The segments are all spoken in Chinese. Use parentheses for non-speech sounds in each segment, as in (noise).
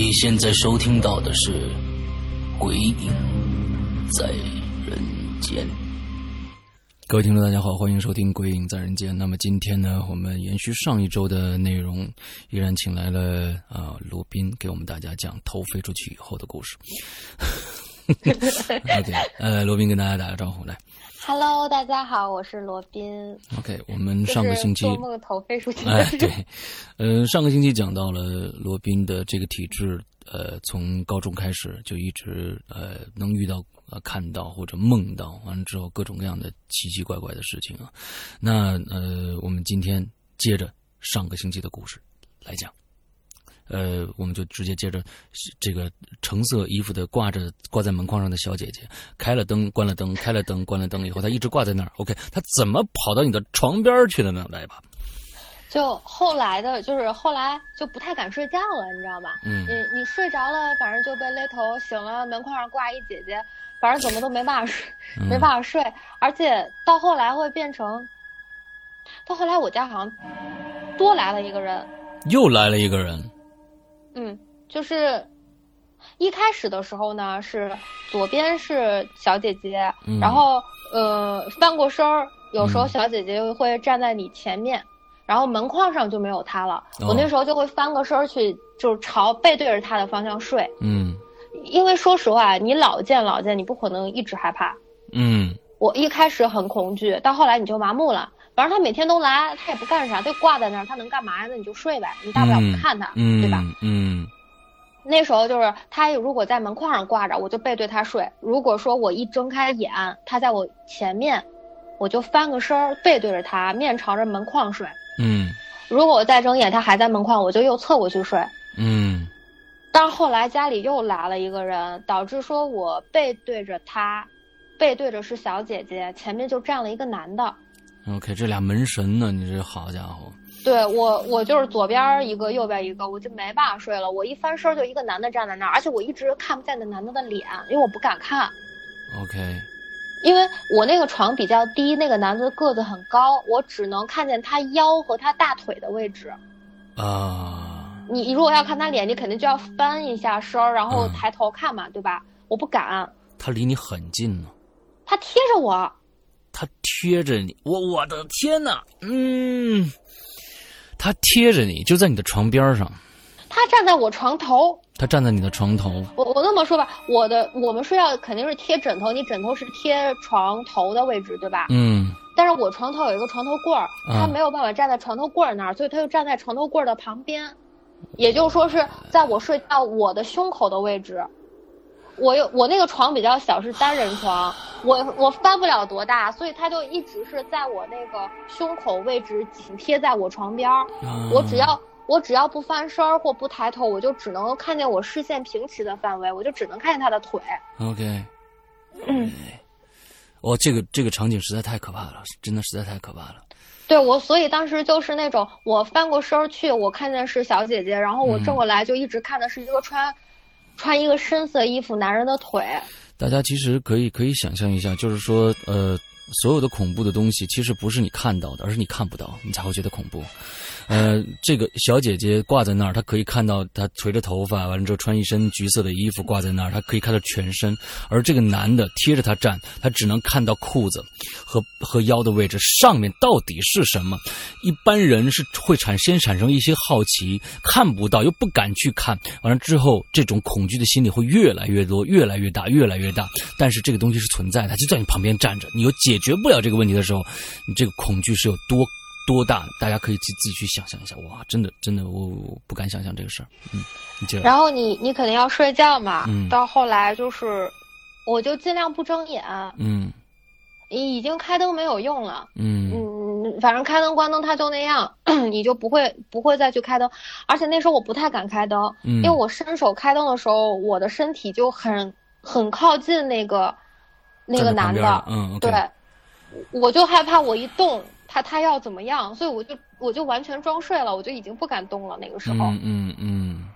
你现在收听到的是《鬼影在人间》。各位听众，大家好，欢迎收听《鬼影在人间》。那么今天呢，我们延续上一周的内容，依然请来了啊罗宾，给我们大家讲头飞出去以后的故事。(laughs) (laughs) OK，呃，罗宾跟大家打个招呼来。Hello，大家好，我是罗宾。OK，我们上个星期做梦头飞出去。哎，对，呃，上个星期讲到了罗宾的这个体质，呃，从高中开始就一直呃能遇到、呃看到或者梦到，完了之后各种各样的奇奇怪怪的事情啊。那呃，我们今天接着上个星期的故事来讲。呃，我们就直接接着这个橙色衣服的挂着挂在门框上的小姐姐，开了灯，关了灯，开了灯，关了灯以后，她一直挂在那儿。OK，她怎么跑到你的床边去的呢？来吧。就后来的，就是后来就不太敢睡觉了，你知道吧？嗯。你你睡着了，反正就被勒头，醒了门框上挂一姐姐，反正怎么都没办法睡，嗯、没办法睡，而且到后来会变成，到后来我家好像多来了一个人，又来了一个人。嗯，就是一开始的时候呢，是左边是小姐姐，嗯、然后呃翻过身儿，有时候小姐姐会站在你前面，嗯、然后门框上就没有她了。哦、我那时候就会翻个身儿去，就是朝背对着她的方向睡。嗯，因为说实话，你老见老见，你不可能一直害怕。嗯，我一开始很恐惧，到后来你就麻木了。反正他每天都来，他也不干啥，就挂在那儿，他能干嘛呀？那你就睡呗，你大不了不看他，嗯、对吧？嗯。那时候就是他如果在门框上挂着，我就背对他睡；如果说我一睁开眼，他在我前面，我就翻个身儿背对着他，面朝着门框睡。嗯。如果我再睁眼，他还在门框，我就又侧过去睡。嗯。但是后来家里又来了一个人，导致说我背对着他，背对着是小姐姐，前面就站了一个男的。OK，这俩门神呢？你这好家伙！对我，我就是左边一个，右边一个，我就没办法睡了。我一翻身就一个男的站在那儿，而且我一直看不见那男的的脸，因为我不敢看。OK，因为我那个床比较低，那个男的个子很高，我只能看见他腰和他大腿的位置。啊，你如果要看他脸，你肯定就要翻一下身儿，然后嗯抬头看嘛，对吧？我不敢。他离你很近呢。他贴着我。他贴着你，我我的天哪，嗯，他贴着你，就在你的床边上。他站在我床头。他站在你的床头。我我那么说吧，我的我们睡觉肯定是贴枕头，你枕头是贴床头的位置，对吧？嗯。但是我床头有一个床头柜儿，他没有办法站在床头柜儿那儿，所以他就站在床头柜儿的旁边，也就是说是在我睡觉我的胸口的位置。我有我那个床比较小，是单人床，(laughs) 我我翻不了多大，所以他就一直是在我那个胸口位置紧贴在我床边儿。啊、我只要我只要不翻身儿或不抬头，我就只能看见我视线平齐的范围，我就只能看见他的腿。OK，嗯，哦，这个这个场景实在太可怕了，真的实在太可怕了。对我，所以当时就是那种我翻过身儿去，我看见是小姐姐，然后我正过来就一直看的是一个穿。穿一个深色衣服男人的腿，大家其实可以可以想象一下，就是说，呃，所有的恐怖的东西，其实不是你看到的，而是你看不到，你才会觉得恐怖。呃，这个小姐姐挂在那儿，她可以看到她垂着头发，完了之后穿一身橘色的衣服挂在那儿，她可以看到全身。而这个男的贴着她站，他只能看到裤子和和腰的位置，上面到底是什么？一般人是会产先产生一些好奇，看不到又不敢去看，完了之后，这种恐惧的心理会越来越多，越来越大，越来越大。但是这个东西是存在的，它就在你旁边站着，你又解决不了这个问题的时候，你这个恐惧是有多多大？大家可以自自己去想象一下。哇，真的真的，我我不敢想象这个事儿。嗯，你接着。然后你你肯定要睡觉嘛。嗯。到后来就是，我就尽量不睁眼。嗯。已经开灯没有用了。嗯。嗯，反正开灯关灯它就那样，(clears throat) 你就不会不会再去开灯。而且那时候我不太敢开灯，因为我伸手开灯的时候，我的身体就很很靠近那个那个男的。嗯。对。我就害怕我一动，他他要怎么样，所以我就我就完全装睡了，我就已经不敢动了。那个时候，嗯嗯嗯，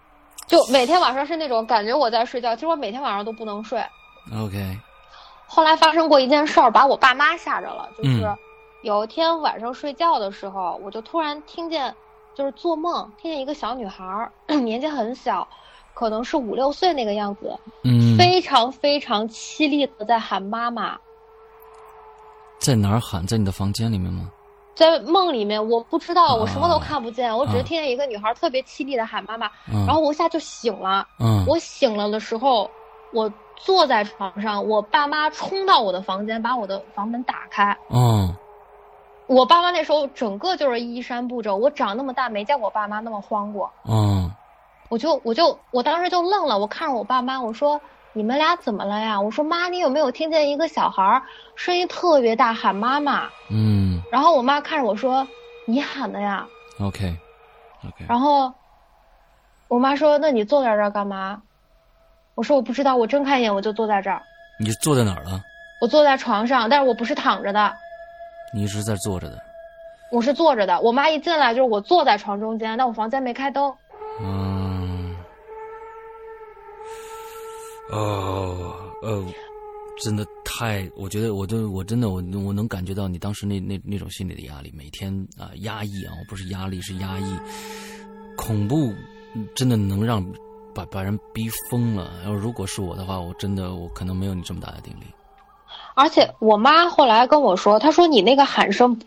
就每天晚上是那种感觉我在睡觉，其实我每天晚上都不能睡。OK。后来发生过一件事儿，把我爸妈吓着了。就是有一天晚上睡觉的时候，我就突然听见，就是做梦听见一个小女孩，(clears throat) 年纪很小，可能是五六岁那个样子，嗯，非常非常凄厉的在喊妈妈。在哪儿喊？在你的房间里面吗？在梦里面，我不知道，我什么都看不见，我只是听见一个女孩特别凄厉的喊妈妈，然后我一下就醒了。嗯，我醒了的时候，我坐在床上，我爸妈冲到我的房间，把我的房门打开。嗯，我爸妈那时候整个就是衣衫不整，我长那么大没见我爸妈那么慌过。嗯，我就我就我当时就愣了，我看着我爸妈，我说。你们俩怎么了呀？我说妈，你有没有听见一个小孩儿声音特别大喊妈妈？嗯。然后我妈看着我说：“你喊的呀。”OK，OK。然后我妈说：“那你坐在这儿干嘛？”我说：“我不知道。”我睁开眼我就坐在这儿。你坐在哪儿了？我坐在床上，但是我不是躺着的。你是在坐着的。我是坐着的。我妈一进来就是我坐在床中间，但我房间没开灯。嗯。哦，呃，真的太，我觉得，我都，我真的，我我能感觉到你当时那那那种心理的压力，每天啊压抑啊，我不是压力，是压抑，恐怖，真的能让把把人逼疯了。要如果是我的话，我真的我可能没有你这么大的定力。而且我妈后来跟我说，她说你那个喊声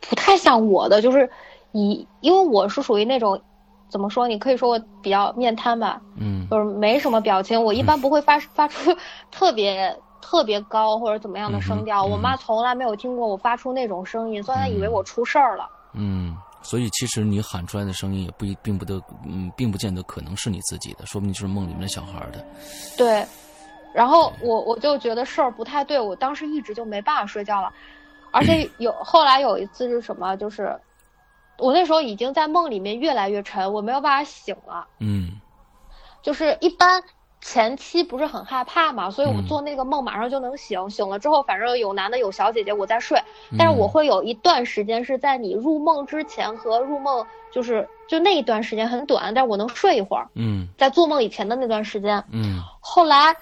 不太像我的，就是以因为我是属于那种。怎么说？你可以说我比较面瘫吧，嗯，就是没什么表情。我一般不会发发出 (laughs) 特别特别高或者怎么样的声调。我妈从来没有听过我发出那种声音，所以她以为我出事儿了。嗯，所以其实你喊出来的声音也不一，并不得，嗯，并不见得可能是你自己的，说不定就是梦里面的小孩的。对，然后我我就觉得事儿不太对，我当时一直就没办法睡觉了，而 (clears throat) 且有后来有一次是什么，就是。我那时候已经在梦里面越来越沉，我没有办法醒了。嗯，就是一般前期不是很害怕嘛，所以我做那个梦马上就能醒。醒了之后，反正有男的有小姐姐，我在睡。但是我会有一段时间是在你入梦之前和入梦，就是就那一段时间很短，但是我能睡一会儿。嗯，在做梦以前的那段时间。嗯，后来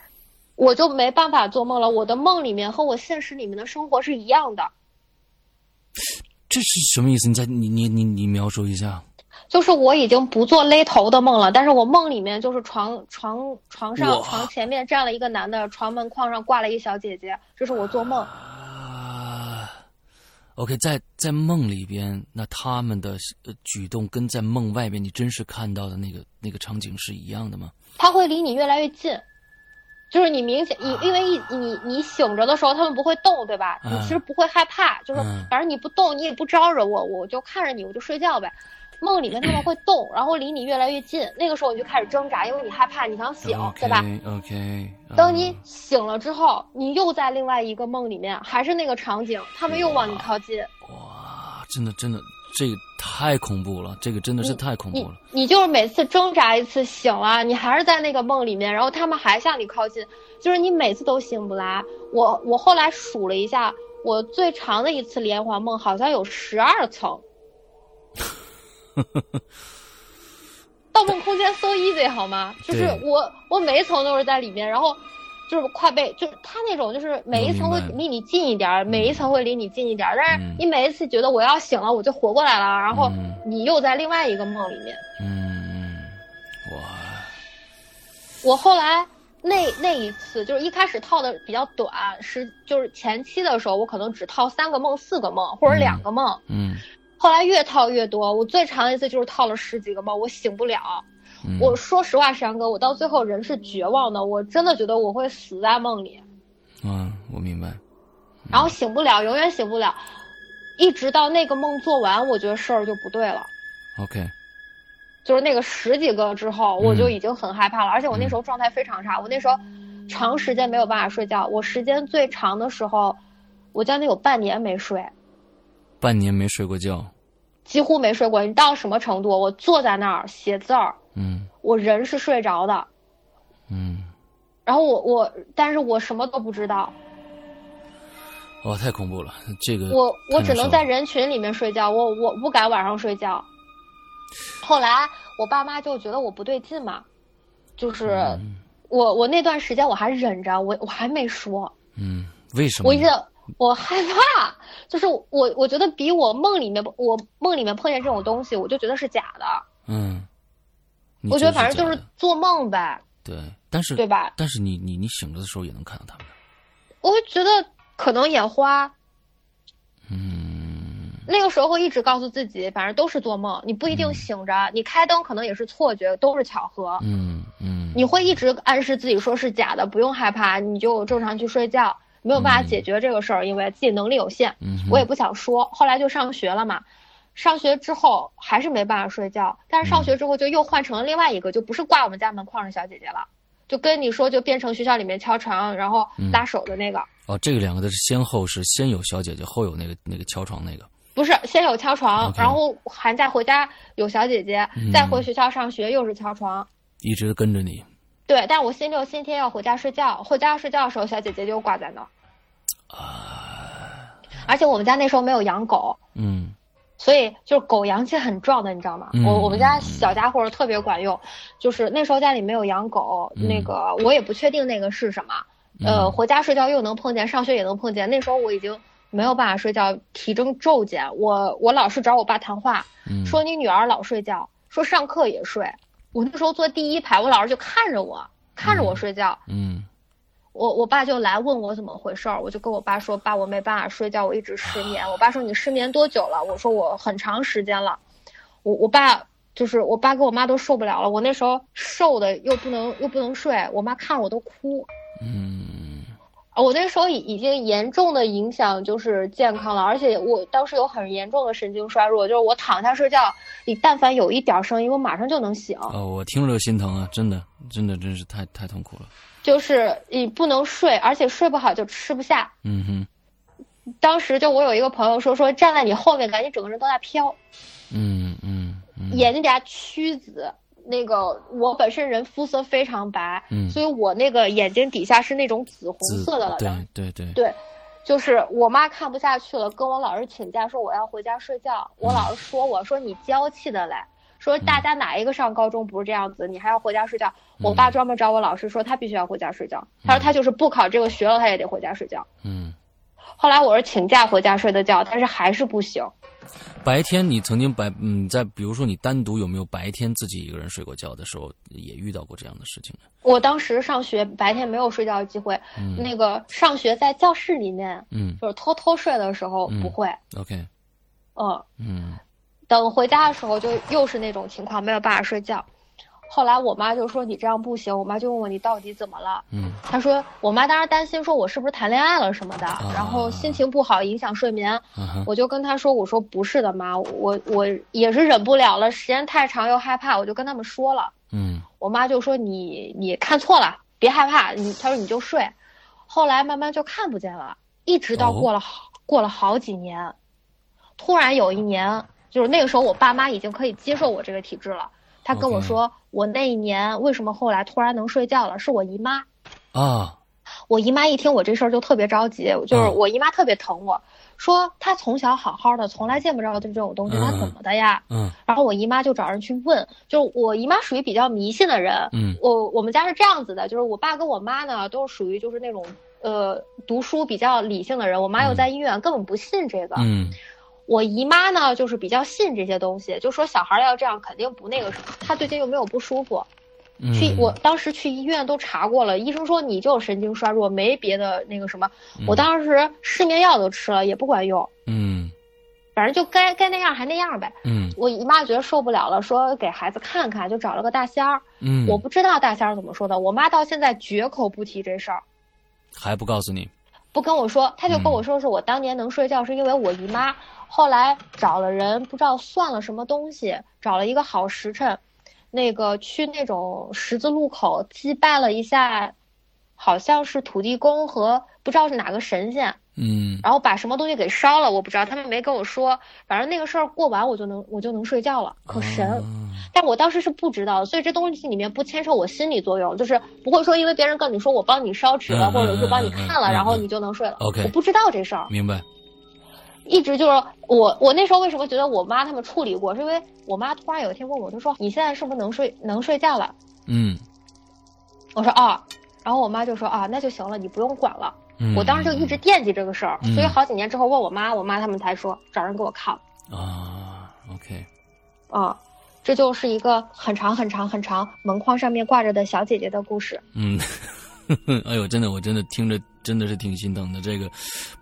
我就没办法做梦了，我的梦里面和我现实里面的生活是一样的。这是什么意思？你再你你你你描述一下。就是我已经不做勒头的梦了，但是我梦里面就是床床床上床前面站了一个男的，床门框上挂了一个小姐姐，这是我做梦。啊，OK，在在梦里边，那他们的举动跟在梦外边你真实看到的那个那个场景是一样的吗？他会离你越来越近。就是你明显，你因为一你你醒着的时候，他们不会动，对吧？你其实不会害怕，就是反正你不动，你也不招惹我，我就看着你，我就睡觉呗。梦里面他们会动，然后离你越来越近，那个时候你就开始挣扎，因为你害怕，你想醒，对吧？OK。等你醒了之后，你又在另外一个梦里面，还是那个场景，他们又往你靠近。哇，真的真的。这个太恐怖了，这个真的是太恐怖了。你就是每次挣扎一次醒了，你还是在那个梦里面，然后他们还向你靠近，就是你每次都醒不来。我我后来数了一下，我最长的一次连环梦好像有十二层。(laughs) 盗梦空间 so easy 好吗？就是我我每一层都是在里面，然后。就是快被，就是他那种，就是每一层会离你近一点，每一层会离你近一点，但是你每一次觉得我要醒了，我就活过来了，然后你又在另外一个梦里面。嗯，哇！我后来那那一次就是一开始套的比较短，是就是前期的时候，我可能只套三个梦、四个梦或者两个梦。嗯。后来越套越多，我最长一次就是套了十几个梦，我醒不了。我说实话，山哥，我到最后人是绝望的，我真的觉得我会死在梦里。嗯，我明白。然后醒不了，永远醒不了。一直到那个梦做完，我觉得事儿就不对了。OK，就是那个十几个之后，我就已经很害怕了，而且我那时候状态非常差，我那时候长时间没有办法睡觉，我时间最长的时候，我将近有半年没睡，半年没睡过觉。几乎没睡过。你到什么程度？我坐在那儿写字儿，嗯。我人是睡着的，嗯，然后我我，但是我什么都不知道，哇，太恐怖了！这个我我只能在人群里面睡觉，我我不敢晚上睡觉。后来我爸妈就觉得我不对劲嘛，就是嗯。我我那段时间我还忍着，我我还没说，嗯，为什么？我一直我害怕，就是我我觉得比我梦里面我梦里面碰见这种东西，我就觉得是假的，嗯，你我觉得反正就是做梦呗，对，但是对吧？但是你你你醒着的时候也能看到他们。我会觉得可能眼花，嗯那个时候会一直告诉自己，反正都是做梦，你不一定醒着，你开灯可能也是错觉，都是巧合。嗯嗯，你会一直暗示自己说是假的，不用害怕，你就正常去睡觉。没有办法解决这个事儿，因为自己能力有限，嗯我也不想说。后来就上学了嘛，上学之后还是没办法睡觉，但是上学之后就又换成了另外一个，就不是挂我们家门框的小姐姐了，就跟你说就变成学校里面敲床然后拉手的那个，哦，这个两个的是先后是先有小姐姐，后有那个那个敲床那个。不是先有敲床然后寒假回家有小姐姐，嗯。再回学校上学又是敲床。一直跟着你，对，但我星期六、星期天要回家睡觉，回家睡觉的时候，小姐姐就挂在那儿。而且我们家那时候没有养狗，嗯所以就是狗阳气很壮的，你知道吗？嗯我我们家小家伙特别管用，就是那时候家里没有养狗，嗯那个我也不确定那个是什么，呃，嗯回家睡觉又能碰见，上学也能碰见。那时候我已经没有办法睡觉，体征骤减。我我老是找我爸谈话，嗯，说你女儿老睡觉，说上课也睡。我那时候坐第一排，我老师就看着我，看着我睡觉。嗯我我爸就来问我怎么回事儿，我就跟我爸说，爸，我没办法睡觉，我一直失眠。我爸说你失眠多久了？我说我很长时间了。我我爸就是我爸跟我妈都受不了了，我那时候瘦的又不能又不能睡，我妈看着我都哭。嗯啊我那时候已已经严重的影响就是健康了，而且我当时有很严重的神经衰弱，就是我躺下睡觉，你但凡有一点声音，我马上就能醒。哦，我听着就心疼啊，真的真的真是太太痛苦了。就是你不能睡，而且睡不好就吃不下。嗯哼当时就我有一个朋友说说站在你后面，感觉整个人都在飘，嗯嗯嗯，眼睛底下曲紫。那个我本身人肤色非常白，嗯所以我那个眼睛底下是那种紫红色的了。对对对，对，就是我妈看不下去了，跟我老师请假说我要回家睡觉。我老师说我说你娇气的嘞，说大家哪一个上高中不是这样子，你还要回家睡觉。我爸专门找我老师说他必须要回家睡觉，他说他就是不考这个学了他也得回家睡觉。嗯，后来我是请假回家睡的觉，但是还是不行。白天你曾经白嗯，在比如说你单独有没有白天自己一个人睡过觉的时候，也遇到过这样的事情呢？我当时上学白天没有睡觉的机会，嗯。那个上学在教室里面嗯。就是偷偷睡的时候嗯不会，，OK，嗯，嗯等回家的时候就又是那种情况，没有办法睡觉。后来我妈就说你这样不行，我妈就问我你到底怎么了？嗯她说我妈当时担心说我是不是谈恋爱了什么的，然后心情不好影响睡眠。啊，我就跟她说我说不是的妈，我我也是忍不了了，时间太长又害怕，我就跟他们说了。嗯我妈就说你你看错了，别害怕，你她说你就睡。后来慢慢就看不见了，一直到哦过了好、过了好几年，突然有一年，就是那个时候我爸妈已经可以接受我这个体质了。他跟我说我那一年为什么后来突然能睡觉了，是我姨妈。啊，我姨妈一听我这事儿就特别着急，就是嗯我姨妈特别疼我，说她从小好好的，从来见不着这种东西，她嗯怎么的呀？嗯然后我姨妈就找人去问，就是我姨妈属于比较迷信的人，嗯我我们家是这样子的，就是我爸跟我妈呢都是属于就是那种呃读书比较理性的人，我妈又在医院，根本不信这个。嗯我姨妈呢就是比较信这些东西，就说小孩要这样肯定不那个什么。她最近又没有不舒服，嗯，去我当时去医院都查过了，医生说你就神经衰弱，没别的那个什么。我当时失眠药都吃了也不管用，嗯反正就该该那样还那样呗。嗯我姨妈觉得受不了了，说给孩子看看，就找了个大仙儿。嗯，我不知道大仙儿怎么说的，我妈到现在绝口不提这事儿。还不告诉你，不跟我说，他就跟我说是我当年能睡觉是因为我姨妈后来找了人不知道算了什么东西，找了一个好时辰，那个去那种十字路口祭拜了一下，好像是土地公和不知道是哪个神仙。嗯，然后把什么东西给烧了，我不知道，他们没跟我说。反正那个事儿过完，我就能我就能睡觉了，可神。但我当时是不知道，所以这东西里面不牵扯我心理作用，就是不会说因为别人跟你说我帮你烧纸了，或者是帮你看了，然后你就能睡了。OK，我不知道这事儿。明白。一直就是我，我那时候为什么觉得我妈他们处理过，是因为我妈突然有一天问我，她说你现在是不是能睡能睡觉了？嗯。我说啊，然后我妈就说啊，那就行了，你不用管了。我当时就一直惦记这个事儿，所以好几年之后问我妈，我妈他们才说找人给我看。啊，OK，啊，这就是一个很长很长很长门框上面挂着的小姐姐的故事。嗯。(laughs) 哎呦，真的，我真的听着真的是挺心疼的。这个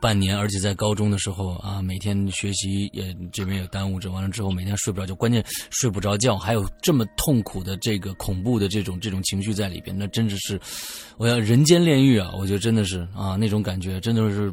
半年，而且在高中的时候啊，每天学习也这边也耽误着，完了之后每天睡不着觉，关键睡不着觉，还有这么痛苦的这个恐怖的这种这种情绪在里边，那真的是，我要人间炼狱啊！我觉得真的是啊，那种感觉真的是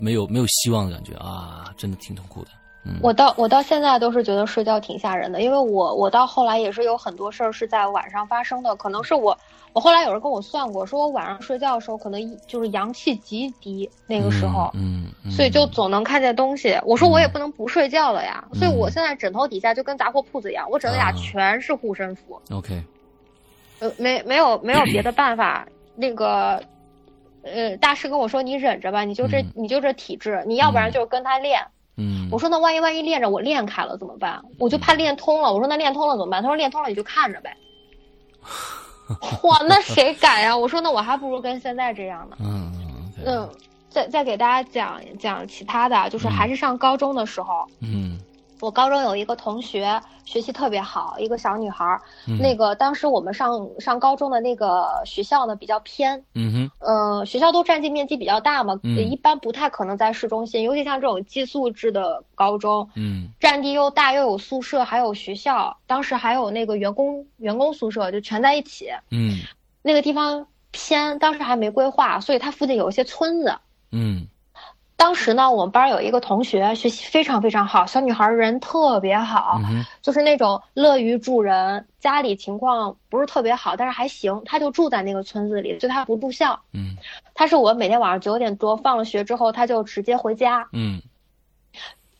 没有没有希望的感觉啊，真的挺痛苦的。嗯，我到我到现在都是觉得睡觉挺吓人的，因为我我到后来也是有很多事儿是在晚上发生的，可能是我。我后来有人跟我算过，说我晚上睡觉的时候可能就是阳气极低，那个时候，嗯，所以就总能看见东西。我说我也不能不睡觉了呀，所以我现在枕头底下就跟杂货铺子一样，我枕头底下全是护身符。OK，呃，没没有没有别的办法。那个，呃，大师跟我说你忍着吧，你就这你就这体质，你要不然就是跟他练。嗯，我说那万一万一练着我练开了怎么办？我就怕练通了。我说那练通了怎么办？他说练通了你就看着呗。哇，那谁敢呀？我说那我还不如跟现在这样呢。嗯嗯，再再给大家讲讲其他的，就是还是上高中的时候。嗯。我高中有一个同学，学习特别好，一个小女孩儿。那个当时我们上上高中的那个学校呢比较偏，嗯哼，呃，学校都占地面积比较大嘛，一般不太可能在市中心，尤其像这种寄宿制的高中，嗯，占地又大，又有宿舍，还有学校，当时还有那个员工员工宿舍，就全在一起，嗯，那个地方偏，当时还没规划，所以它附近有一些村子，嗯。当时呢，我们班有一个同学学习非常非常好，小女孩人特别好，就是那种乐于助人，家里情况不是特别好，但是还行。她就住在那个村子里，就她不住校。嗯，她是我每天晚上九点多放了学之后，她就直接回家。嗯。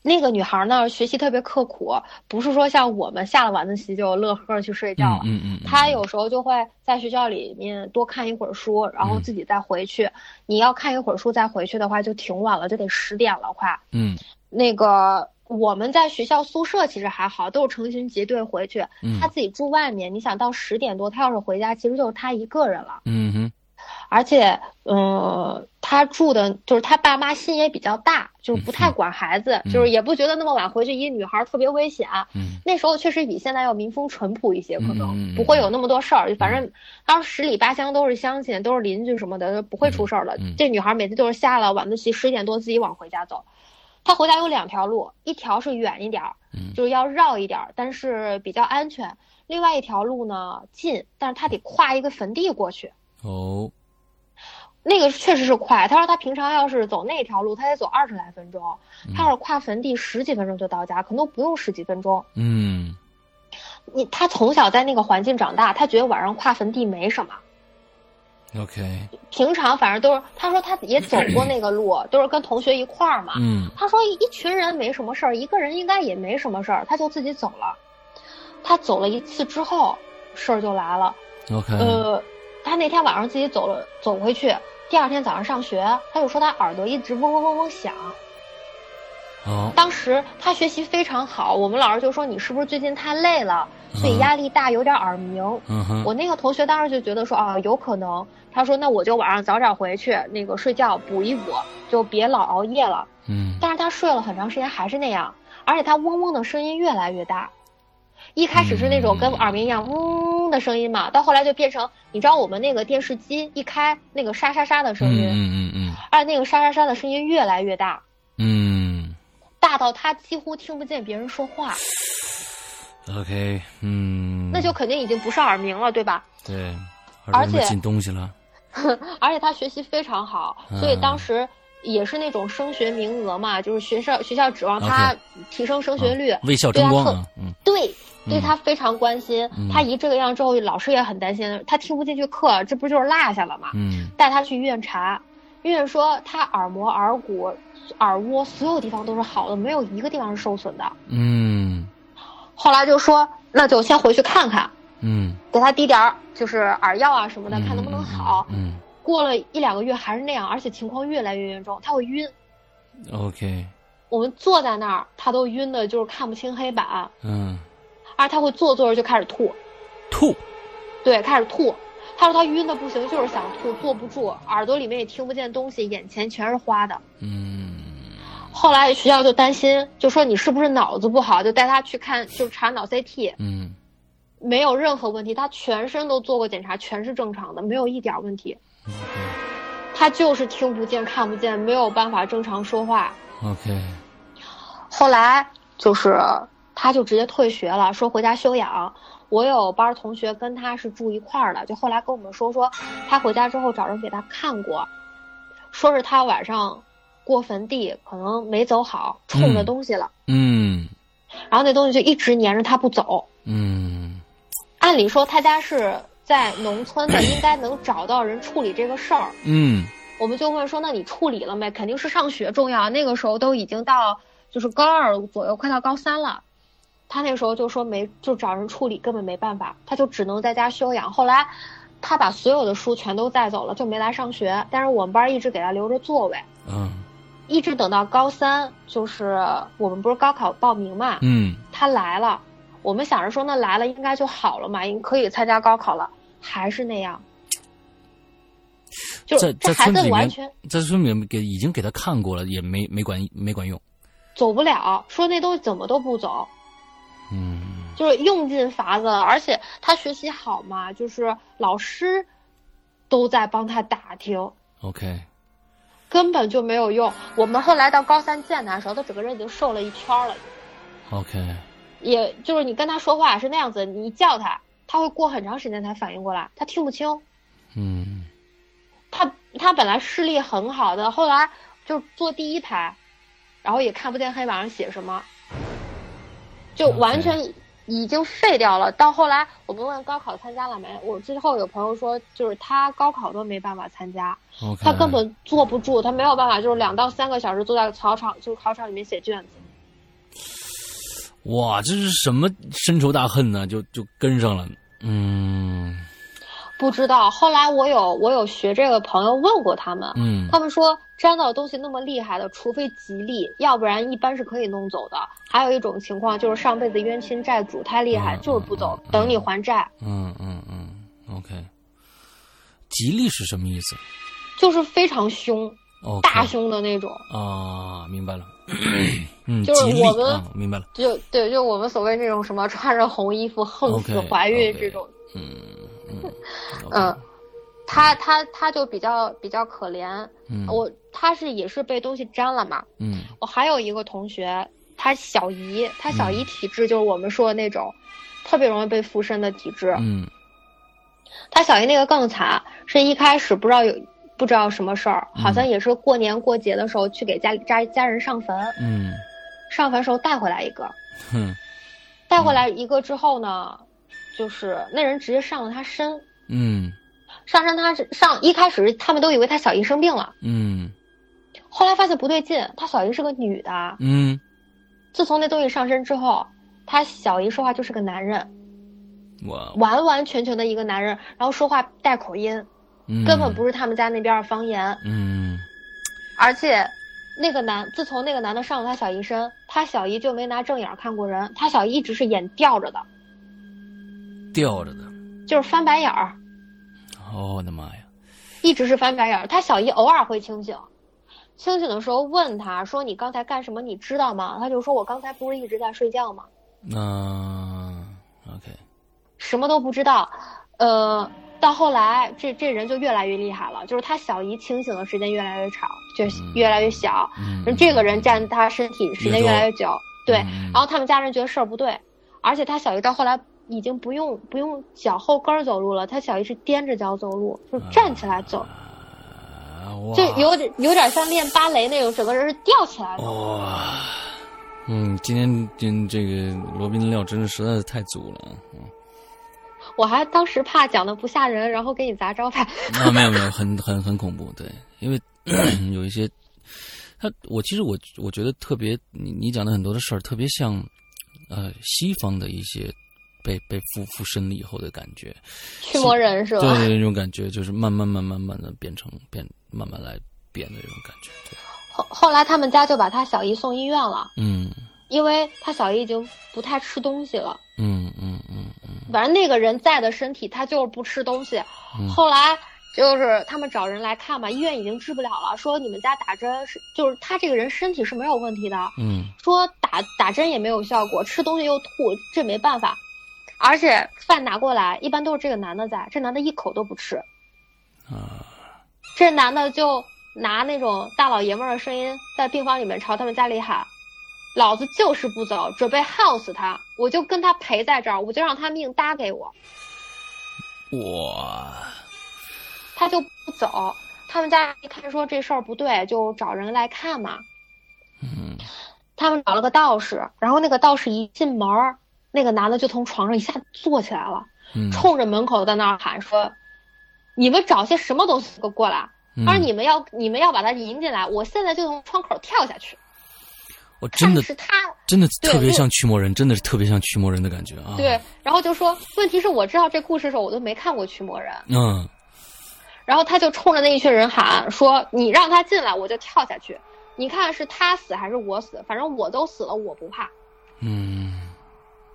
那个女孩呢，学习特别刻苦，不是说像我们下了晚自习就乐呵去睡觉了。嗯嗯。她有时候就会在学校里面多看一会儿书，然后自己再回去。你要看一会儿书再回去的话，就挺晚了，就得十点了快。嗯。那个我们在学校宿舍其实还好，都是成群结队回去。嗯。她自己住外面，你想到十点多，她要是回家，其实就是她一个人了。嗯哼。而且，嗯，他住的就是他爸妈心也比较大，就是不太管孩子，就是也不觉得那么晚回去一女孩特别危险。嗯，那时候确实比现在要民风淳朴一些，可能不会有那么多事儿。反正当时十里八乡都是乡亲，都是邻居什么的，不会出事儿的。这女孩每次都是下了晚自习十点多自己往回家走。她回家有两条路，一条是远一点儿，就是要绕一点儿，但是比较安全；另外一条路呢近，但是她得跨一个坟地过去。哦。那个确实是快。他说他平常要是走那条路，他得走二十来分钟。他要是跨坟地，十几分钟就到家，可能都不用十几分钟。嗯，你他从小在那个环境长大，他觉得晚上跨坟地没什么。OK。平常反正都是，他说他也走过那个路，都是跟同学一块儿嘛。嗯。他说一群人没什么事儿，一个人应该也没什么事儿，他就自己走了。他走了一次之后，事儿就来了。OK。呃，他那天晚上自己走了，走回去。第二天早上上学，他就说他耳朵一直嗡嗡嗡嗡响。哦。当时他学习非常好，我们老师就说你是不是最近太累了，所以压力大，有点耳鸣。我那个同学当时就觉得说啊，有可能。他说那我就晚上早点回去，那个睡觉补一补，就别老熬夜了。嗯。但是他睡了很长时间还是那样，而且他嗡嗡的声音越来越大。一开始是那种跟耳鸣一样嗡的声音嘛，到后来就变成，你知道我们那个电视机一开，那个沙沙沙的声音，嗯嗯嗯，而那个沙沙沙的声音越来越大，嗯，大到他几乎听不见别人说话。(sighs) OK，嗯，那就肯定已经不是耳鸣了，对吧？对，而且进东西了，(laughs) 而且他学习非常好，所以当时也是那种升学名额嘛，就是学校学校指望他提升升学率，为校争光啊，嗯，对，对他非常关心。他一这个样之后，老师也很担心，他听不进去课，这不就是落下了嘛？嗯，带他去医院查，医院说他耳膜、耳骨、耳蜗所有地方都是好的，没有一个地方是受损的。嗯，后来就说那就先回去看看，嗯，给他滴点儿就是耳药啊什么的，看能不能好。嗯。过了一两个月还是那样，而且情况越来越严重，他会晕。OK。我们坐在那儿，他都晕的，就是看不清黑板。嗯。而他会坐坐着就开始吐。吐。对，开始吐。他说他晕的不行，就是想吐，坐不住，耳朵里面也听不见东西，眼前全是花的。嗯。后来学校就担心，就说你是不是脑子不好，就带他去看，就查脑 CT。嗯。没有任何问题，他全身都做过检查，全是正常的，没有一点问题。他就是听不见、看不见，没有办法正常说话。OK。后来就是他就直接退学了，说回家休养。我有班同学跟他是住一块儿的，就后来跟我们说说，他回家之后找人给他看过，说是他晚上过坟地可能没走好，冲着东西了。嗯。然后那东西就一直粘着他不走。嗯。按理说他家是。在农村的应该能找到人处理这个事儿。嗯，我们就问说，那你处理了没？肯定是上学重要。那个时候都已经到就是高二左右，快到高三了。他那时候就说没，就找人处理，根本没办法，他就只能在家休养。后来，他把所有的书全都带走了，就没来上学。但是我们班一直给他留着座位。嗯，一直等到高三，就是我们不是高考报名嘛？嗯，他来了。我们想着说，那来了应该就好了嘛，应可以参加高考了，还是那样。就这孩子完全在村里面给已经给他看过了，也没没管没管用。走不了，说那东西怎么都不走。嗯。就是用尽法子，而且他学习好嘛，就是老师都在帮他打听。OK。根本就没有用。我们后来到高三见他的时候，他整个人已经瘦了一圈了。OK。也就是你跟他说话是那样子，你叫他，他会过很长时间才反应过来，他听不清。嗯。他他本来视力很好的，后来就坐第一排，然后也看不见黑板上写什么，就完全已经废掉了。到后来我们问高考参加了没，我之后有朋友说，就是他高考都没办法参加，他根本坐不住，他没有办法，就是两到三个小时坐在考场，就考场里面写卷子。哇，这是什么深仇大恨呢？就就跟上了，嗯，不知道。后来我有我有学这个朋友问过他们，嗯，他们说粘到的东西那么厉害的，除非吉利，要不然一般是可以弄走的。还有一种情况就是上辈子冤亲债主太厉害，就是不走，等你还债。嗯嗯嗯，OK。吉利是什么意思？就是非常凶，大胸的那种。啊，明白了。(clears throat) 嗯，就是我们明白了，就对，就我们所谓那种什么穿着红衣服横死怀孕这种，嗯嗯 (laughs) 嗯，他他他就比较比较可怜，我他是也是被东西粘了嘛，嗯，我还有一个同学，他小姨，他小姨体质就是我们说的那种，特别容易被附身的体质，嗯，他小姨那个更惨，是一开始不知道有。不知道什么事儿，好像也是过年过节的时候去给家里家家人上坟。嗯，上坟时候带回来一个，哼，带回来一个之后呢，就是那人直接上了他身。嗯，上身他是上一开始他们都以为他小姨生病了。嗯，后来发现不对劲，他小姨是个女的。嗯，自从那东西上身之后，他小姨说话就是个男人。哇，完完全全的一个男人，然后说话带口音。根本不是他们家那边的方言。嗯，而且，那个男自从那个男的上了他小姨身，他小姨就没拿正眼看过人。他小姨一直是眼吊着的，吊着的，就是翻白眼儿。哦，我的妈呀！一直是翻白眼儿。他小姨偶尔会清醒，清醒的时候问他说：“你刚才干什么？你知道吗？”他就说：“我刚才不是一直在睡觉吗？”嗯，OK。什么都不知道，呃。到后来，这这人就越来越厉害了，就是他小姨清醒的时间越来越长，就越来越小。嗯，这个人占他身体时间越来越久，对。然后他们家人觉得事儿不对，而且他小姨到后来已经不用不用脚后跟走路了，他小姨是踮着脚走路，就站起来走。就有点有点像练芭蕾那种，整个人是吊起来的。哇，嗯，今天今这个罗宾的料真的实在是太足了。嗯，我还当时怕讲的不吓人，然后给你砸招牌。啊，没有没有，很很很恐怖，对，因为 (clears throat) 有一些，他我其实我我觉得特别，你你讲的很多的事儿特别像，呃，西方的一些。被被附附身了以后的感觉，驱魔人是吧？对那种感觉，就是慢慢慢慢慢的变成变，慢慢来变的这种感觉。后后来他们家就把他小姨送医院了。嗯，因为他小姨已经不太吃东西了。嗯嗯嗯嗯。反正那个人在的身体，他就是不吃东西。后来就是他们找人来看嘛，医院已经治不了了，说你们家打针是，就是他这个人身体是没有问题的。嗯。说打打针也没有效果，吃东西又吐，这没办法。而且饭拿过来，一般都是这个男的在，这男的一口都不吃。啊，这男的就拿那种大老爷们儿的声音，在病房里面朝他们家里喊：“老子就是不走，准备耗死他，我就跟他陪在这儿，我就让他命搭给我。”我！他就不走，他们家一看说这事儿不对，就找人来看嘛。嗯，他们找了个道士，然后那个道士一进门儿。那个男的就从床上一下坐起来了，冲着门口在那儿喊说：“你们找些什么东西给我过来！他说你们要你们要把他引进来，我现在就从窗口跳下去。”我真的是他，真的特别像驱魔人，真的是特别像驱魔人的感觉啊！对，然后就说，问题是我知道这故事的时候，我都没看过驱魔人。嗯，然后他就冲着那一群人喊说：“你让他进来，我就跳下去。你看是他死还是我死？反正我都死了，我不怕。”嗯。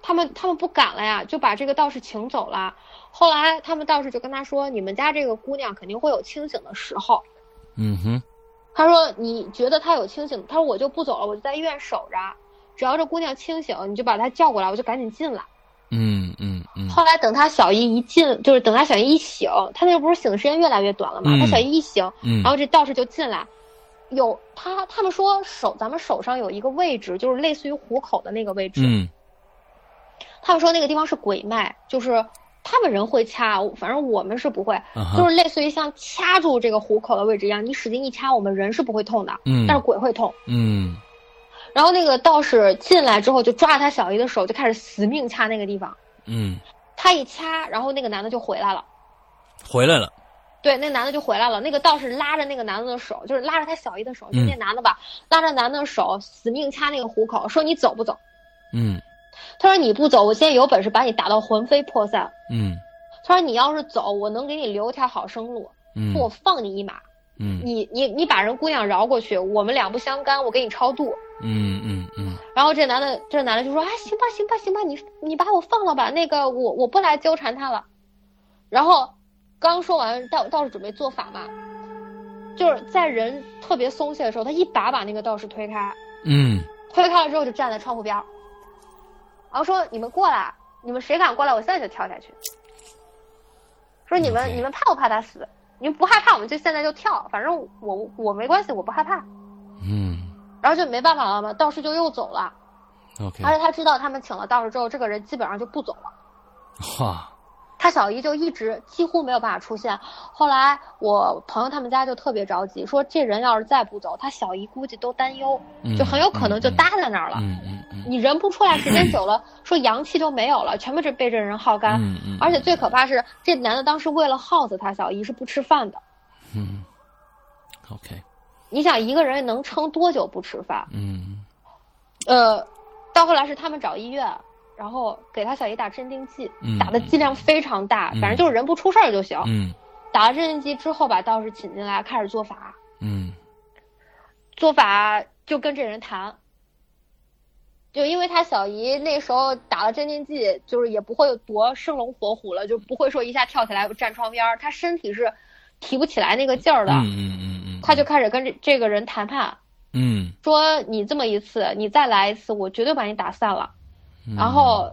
他们他们不敢了呀，就把这个道士请走了。后来他们道士就跟他说：“你们家这个姑娘肯定会有清醒的时候。”嗯哼，他说：“你觉得他有清醒？”他说：“我就不走了，我就在医院守着。只要这姑娘清醒，你就把她叫过来，我就赶紧进来。”嗯嗯嗯。后来等他小姨一进，就是等他小姨一醒，他那个不是醒的时间越来越短了嘛？他小姨一醒，然后这道士就进来，有他他们说手咱们手上有一个位置，就是类似于虎口的那个位置。嗯。他们说那个地方是鬼脉，就是他们人会掐，反正我们是不会，就是类似于像掐住这个虎口的位置一样，你使劲一掐，我们人是不会痛的，嗯，但是鬼会痛，嗯。然后那个道士进来之后，就抓着他小姨的手，就开始死命掐那个地方，嗯。他一掐，然后那个男的就回来了，回来了，对，那男的就回来了。那个道士拉着那个男的的手，就是拉着他小姨的手，就那男的吧，拉着男的手，死命掐那个虎口，说你走不走？嗯。他说：“你不走，我现在有本事把你打到魂飞魄散。”嗯，他说：“你要是走，我能给你留条好生路。嗯，我放你一马。嗯，你你你把人姑娘饶过去，我们两不相干，我给你超度。嗯嗯嗯。然后这男的，这男的就说：‘啊，行吧，行吧，行吧，你你把我放了吧。那个我我不来纠缠他了。’然后刚说完，道道士准备做法嘛，就是在人特别松懈的时候，他一把把那个道士推开。嗯，推开了之后，就站在窗户边儿。”然后说：“你们过来，你们谁敢过来，我现在就跳下去。”说：“你们你们怕不怕他死？你们不害怕，我们就现在就跳。反正我我没关系，我不害怕。”嗯。然后就没办法了嘛，道士就又走了。OK。而且他知道他们请了道士之后，这个人基本上就不走了。哈。他小姨就一直几乎没有办法出现。后来我朋友他们家就特别着急，说这人要是再不走，他小姨估计都担忧，就很有可能就搭在那儿了。嗯嗯嗯。你人不出来，时间久了，说阳气就没有了，全部是被这人耗干。嗯嗯。而且最可怕是，这男的当时为了耗死他小姨是不吃饭的。嗯。OK。你想一个人能撑多久不吃饭？嗯。呃，到后来是他们找医院。然后给他小姨打镇定剂，打的剂量非常大，反正就是人不出事儿就行。嗯，打了镇定剂之后，把道士请进来，开始做法。嗯，做法就跟这人谈，就因为他小姨那时候打了镇定剂，就是也不会有多生龙活虎了，就不会说一下跳起来站窗边儿，他身体是提不起来那个劲儿的。嗯嗯嗯嗯，他就开始跟这这个人谈判。嗯，说你这么一次，你再来一次，我绝对把你打散了。然后，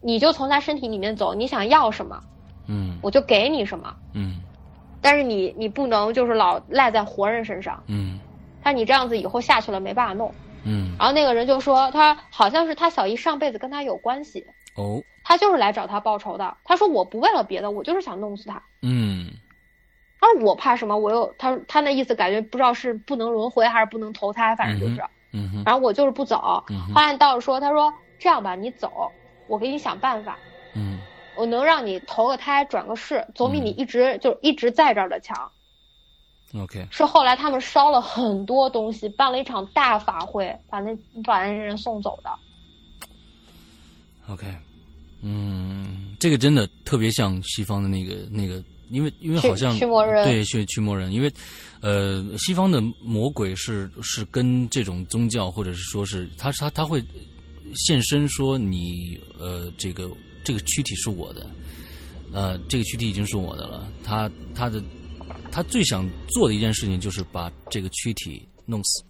你就从他身体里面走，你想要什么，嗯，我就给你什么，嗯，但是你你不能就是老赖在活人身上，嗯，他你这样子以后下去了没办法弄，嗯，然后那个人就说他好像是他小姨上辈子跟他有关系，哦，他就是来找他报仇的，他说我不为了别的，我就是想弄死他，嗯，他说我怕什么？我又他他那意思感觉不知道是不能轮回还是不能投胎，反正就是。嗯哼。然后我就是不走。后来道士说：“他说这样吧，你走，我给你想办法。嗯。我能让你投个胎转个世，总比你一直就一直在这儿的强。” OK。是后来他们烧了很多东西，办了一场大法会，把那把那人送走的。OK。嗯，这个真的特别像西方的那个那个。因为因为好像对驱驱魔人，因为，呃，西方的魔鬼是是跟这种宗教或者是说是他他他会现身说你呃这个这个躯体是我的，呃这个躯体已经是我的了。他他的他最想做的一件事情就是把这个躯体弄死，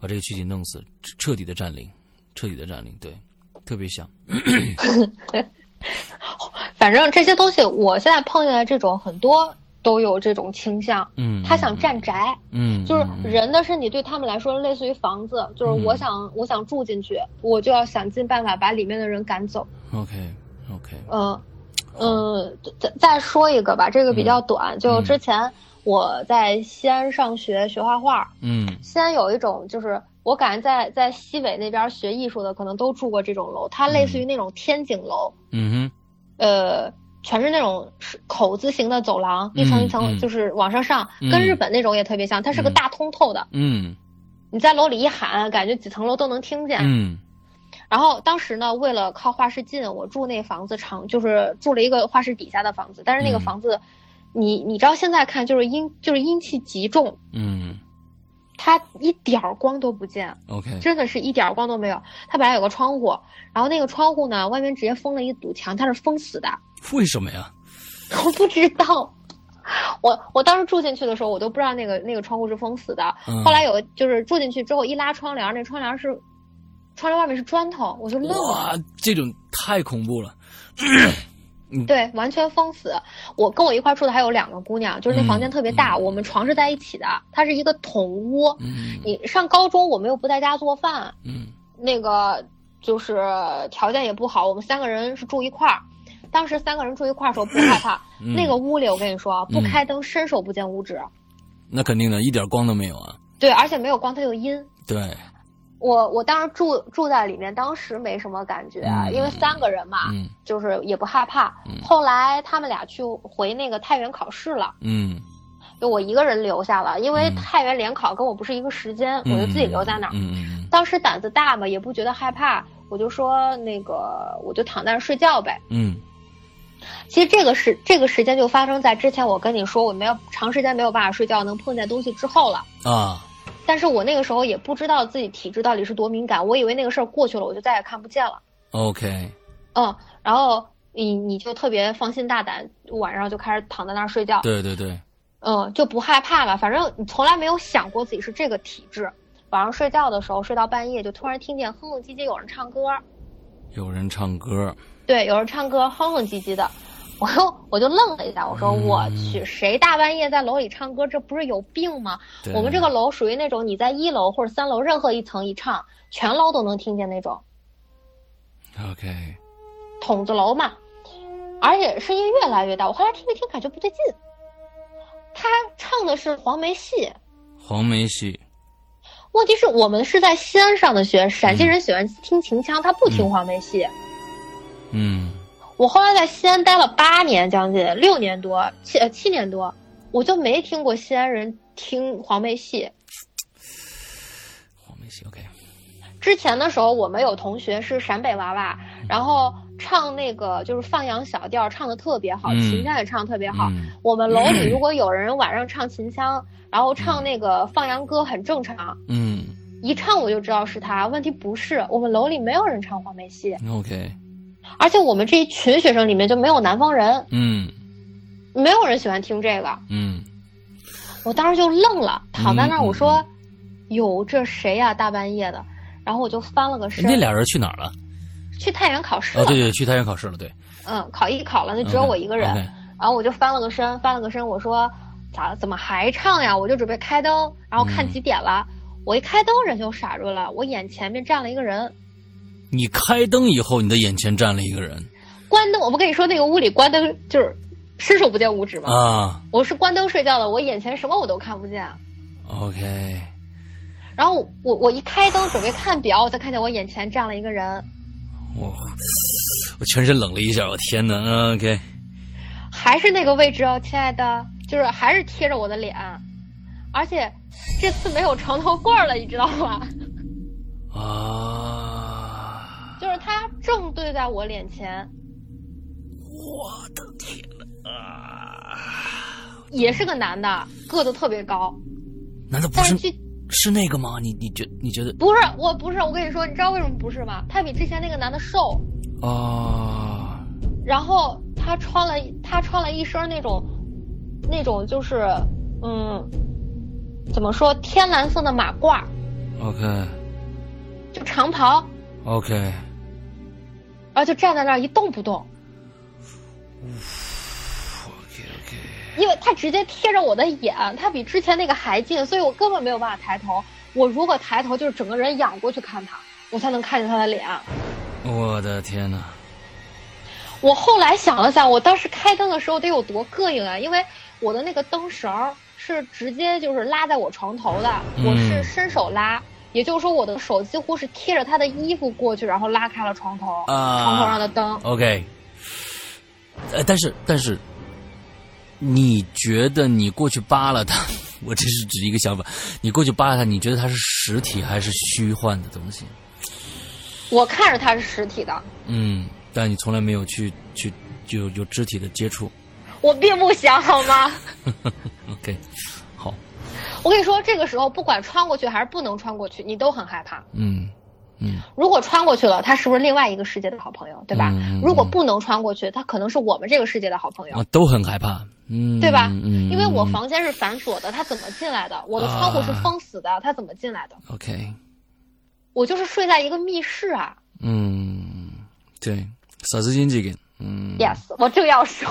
把这个躯体弄死，彻底的占领，彻底的占领，对，特别想。(laughs) (laughs) 反正这些东西，我现在碰见的这种很多都有这种倾向。嗯，他想占宅。嗯，就是人的身体对他们来说类似于房子，就是我想我想住进去，我就要想尽办法把里面的人赶走。OK，OK。嗯嗯，再再说一个吧，这个比较短。就之前我在西安上学学画画。嗯。西安有一种就是。我感觉在在西北那边学艺术的可能都住过这种楼，它类似于那种天井楼，嗯哼，呃，全是那种口字形的走廊，一层一层就是往上上，跟日本那种也特别像，它是个大通透的，嗯，你在楼里一喊，感觉几层楼都能听见，嗯，然后当时呢，为了靠画室近，我住那房子长就是住了一个画室底下的房子，但是那个房子，你你知道现在看就是阴就是阴气极重，嗯。它一点儿光都不见，OK，真的是一点儿光都没有。它本来有个窗户，然后那个窗户呢，外面直接封了一堵墙，它是封死的。为什么呀？(laughs) 我不知道。我我当时住进去的时候，我都不知道那个那个窗户是封死的。后来有就是住进去之后，一拉窗帘，那窗帘是窗帘外面是砖头，我就愣了。哇，这种太恐怖了。(coughs) 对，完全封死。我跟我一块住的还有两个姑娘，就是那房间特别大，我们床是在一起的。它是一个筒屋。你上高中，我们又不在家做饭，嗯，那个就是条件也不好。我们三个人是住一块儿，当时三个人住一块儿时候不害怕。那个屋里，我跟你说，不开灯伸手不见五指。那肯定的，一点光都没有啊。对，而且没有光，它有阴。对。我我当时住住在里面，当时没什么感觉，因为三个人嘛，就是也不害怕。后来他们俩去回那个太原考试了，嗯，就我一个人留下了，因为太原联考跟我不是一个时间，我就自己留在那儿。嗯当时胆子大嘛，也不觉得害怕，我就说那个我就躺在那儿睡觉呗。嗯，其实这个是这个时间就发生在之前我跟你说我没有长时间没有办法睡觉，能碰见东西之后了。啊。但是我那个时候也不知道自己体质到底是多敏感，我以为那个事儿过去了，我就再也看不见了。OK，嗯，然后你你就特别放心大胆，晚上就开始躺在那儿睡觉。对对对，嗯，就不害怕了。反正你从来没有想过自己是这个体质。晚上睡觉的时候，睡到半夜就突然听见哼哼唧唧有人唱歌，有人唱歌，对，有人唱歌哼哼唧唧的。我又我就愣了一下，我说我去，谁大半夜在楼里唱歌？这不是有病吗？我们这个楼属于那种你在一楼或者三楼任何一层一唱，全楼都能听见那种。OK，筒子楼嘛，而且声音越来越大。我后来听一听，感觉不对劲。他唱的是黄梅戏。黄梅戏。问题是我们是在西安上的学，陕西人喜欢听秦腔，他不听黄梅戏。嗯。我后来在西安待了八年，将近六年多，七呃七年多，我就没听过西安人听黄梅戏。黄梅戏 OK。之前的时候，我们有同学是陕北娃娃，然后唱那个就是放羊小调，唱的特别好，秦腔也唱特别好。我们楼里如果有人晚上唱秦腔，(clears throat) 然后唱那个放羊歌，很正常。嗯。一唱我就知道是他。问题不是，我们楼里没有人唱黄梅戏。OK。而且我们这一群学生里面就没有南方人，嗯，没有人喜欢听这个，嗯，我当时就愣了，躺在那儿，我说，哟，这谁呀？大半夜的，然后我就翻了个身。那俩人去哪儿了？去太原考试了。哦，对对，去太原考试了，对。嗯，考艺考了，那只有我一个人，然后我就翻了个身，翻了个身，我说，咋怎么还唱呀？我就准备开灯，然后看几点了，我一开灯，人就傻住了，我眼前面站了一个人。你开灯以后，你的眼前站了一个人。关灯，我不跟你说那个屋里关灯就是伸手不见五指吗。啊，我是关灯睡觉的，我眼前什么我都看不见。OK，然后我我一开灯准备看表，我才看见我眼前站了一个人，我我全身冷了一下，我天哪啊！OK，还是那个位置哦，亲爱的，就是还是贴着我的脸，而且这次没有床头柜了，你知道吗？啊，就是他正对在我脸前，我的天呐啊！也是个男的，个子特别高，难道不是是那个吗？你你觉你觉得不是，我不是，我跟你说，你知道为什么不是吗？他比之前那个男的瘦，啊？然后他穿了他穿了一身那种，那种就是嗯，怎么说天蓝色的马褂，OK 就长袍，OK，然后就站在那儿一动不动因为他直接贴着我的眼，他比之前那个还近，所以我根本没有办法抬头。我如果抬头，就是整个人仰过去看他，我才能看见他的脸。我的天呐！我后来想了想，我当时开灯的时候得有多膈应啊！因为我的那个灯绳是直接就是拉在我床头的，嗯我是伸手拉，也就是说我的手几乎是贴着他的衣服过去，然后拉开了床头，啊床头上的灯。OK，呃，但是但是，你觉得你过去扒拉他，(laughs) 我这是指一个想法，你过去扒拉他，你觉得他是实体还是虚幻的东西？我看着他是实体的，嗯，但你从来没有去去就有肢体的接触。我并不想好吗？(laughs) OK，好，我跟你说，这个时候不管穿过去还是不能穿过去，你都很害怕。嗯嗯如果穿过去了，他是不是另外一个世界的好朋友，对吧？嗯嗯如果不能穿过去，他可能是我们这个世界的好朋友。啊，都很害怕，嗯，对吧？嗯，因为我嗯房间是反锁的，他怎么进来的？我的窗户是封死的，他怎么进来的？OK，我就是睡在一个密室啊。嗯，对，啥子经济给，嗯 Yes，我正要说，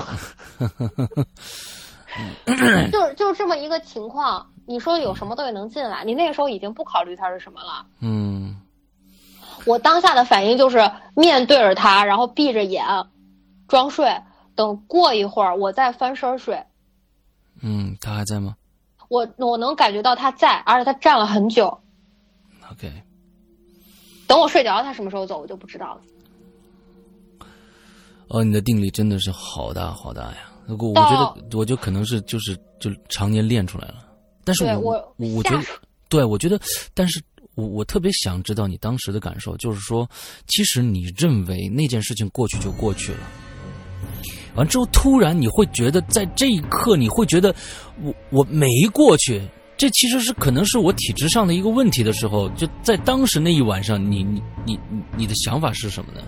(laughs) 就是就是这么一个情况。你说有什么东西能进来？你那个时候已经不考虑它是什么了。嗯我当下的反应就是面对着他，然后闭着眼装睡，等过一会儿我再翻身睡。嗯，他还在吗我我能感觉到他在，而且他站了很久。？OK，等我睡着，他什么时候走我就不知道了。哦，你的定力真的是好大好大呀！如果我觉得，我就可能是就是就常年练出来了，但是我我我觉得，对我觉得，但是我我特别想知道你当时的感受，就是说，其实你认为那件事情过去就过去了，完之后突然你会觉得，在这一刻你会觉得我我没过去，这其实是可能是我体质上的一个问题的时候，就在当时那一晚上，你你你你你的想法是什么呢？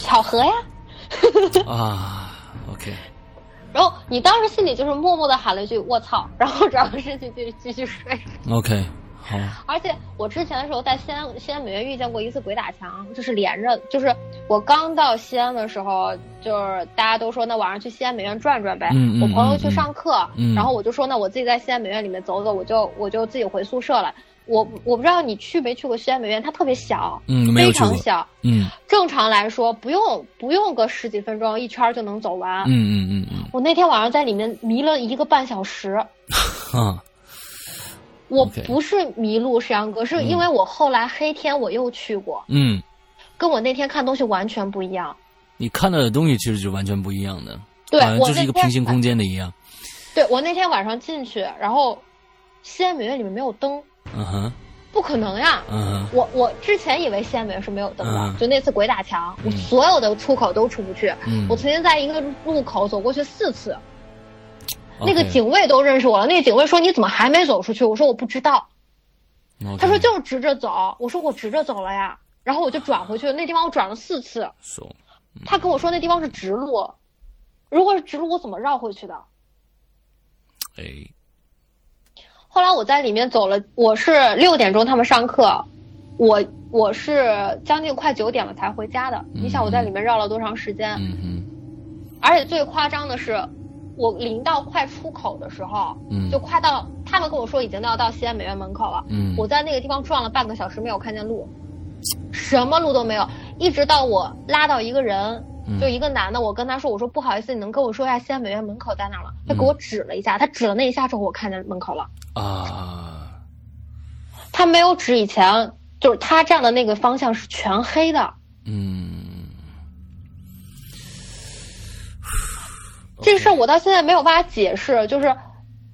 巧合呀。(laughs) 啊，OK。然后你当时心里就是默默的喊了一句“卧槽”，然后转过身去继续继续睡。OK，好，而且我之前的时候在西安西安美院遇见过一次鬼打墙，就是连着，就是我刚到西安的时候，就是大家都说那晚上去西安美院转转呗。嗯嗯我朋友去上课，嗯然后我就说那我自己在西安美院里面走走，我就我就自己回宿舍了。我我不知道你去没去过西安美院，它特别小，嗯，非常，小。嗯正常来说，不用不用个十几分钟，一圈儿就能走完。嗯嗯嗯嗯，我那天晚上在里面迷了一个半小时。(laughs) 啊，我不是迷路，石阳哥，是因为我后来黑天我又去过，嗯，跟我那天看东西完全不一样。你看到的东西其实就完全不一样的，对好像就是一个平行空间的一样，对我那天晚上进去，然后西安美院里面没有灯，嗯哼，不可能呀！嗯哼，我我之前以为西安美院是没有灯的，嗯就那次鬼打墙，我所有的出口都出不去。嗯我曾经在一个路口走过去四次，那个警卫都认识我了。那个警卫说：“你怎么还没走出去？”我说：“我不知道。”他说：“就是直着走。”我说：“我直着走了呀。”然后我就转回去，那地方我转了四次。so 他跟我说那地方是直路，如果是直路，我怎么绕回去的？哎，后来我在里面走了，我是六点钟他们上课，我我是将近快九点了才回家的。你想我在里面绕了多长时间？而且最夸张的是，我临到快出口的时候，嗯。就快到他们跟我说已经要到西安美院门口了，嗯。我在那个地方转了半个小时没有看见路，什么路都没有，一直到我拉到一个人就一个男的，我跟他说，我说不好意思，你能跟我说一下西安美院门口在哪吗？他给我指了一下，他指了那一下之后，我看见门口了。啊，他没有指以前，就是他站的那个方向是全黑的。嗯，这事儿我到现在没有办法解释，就是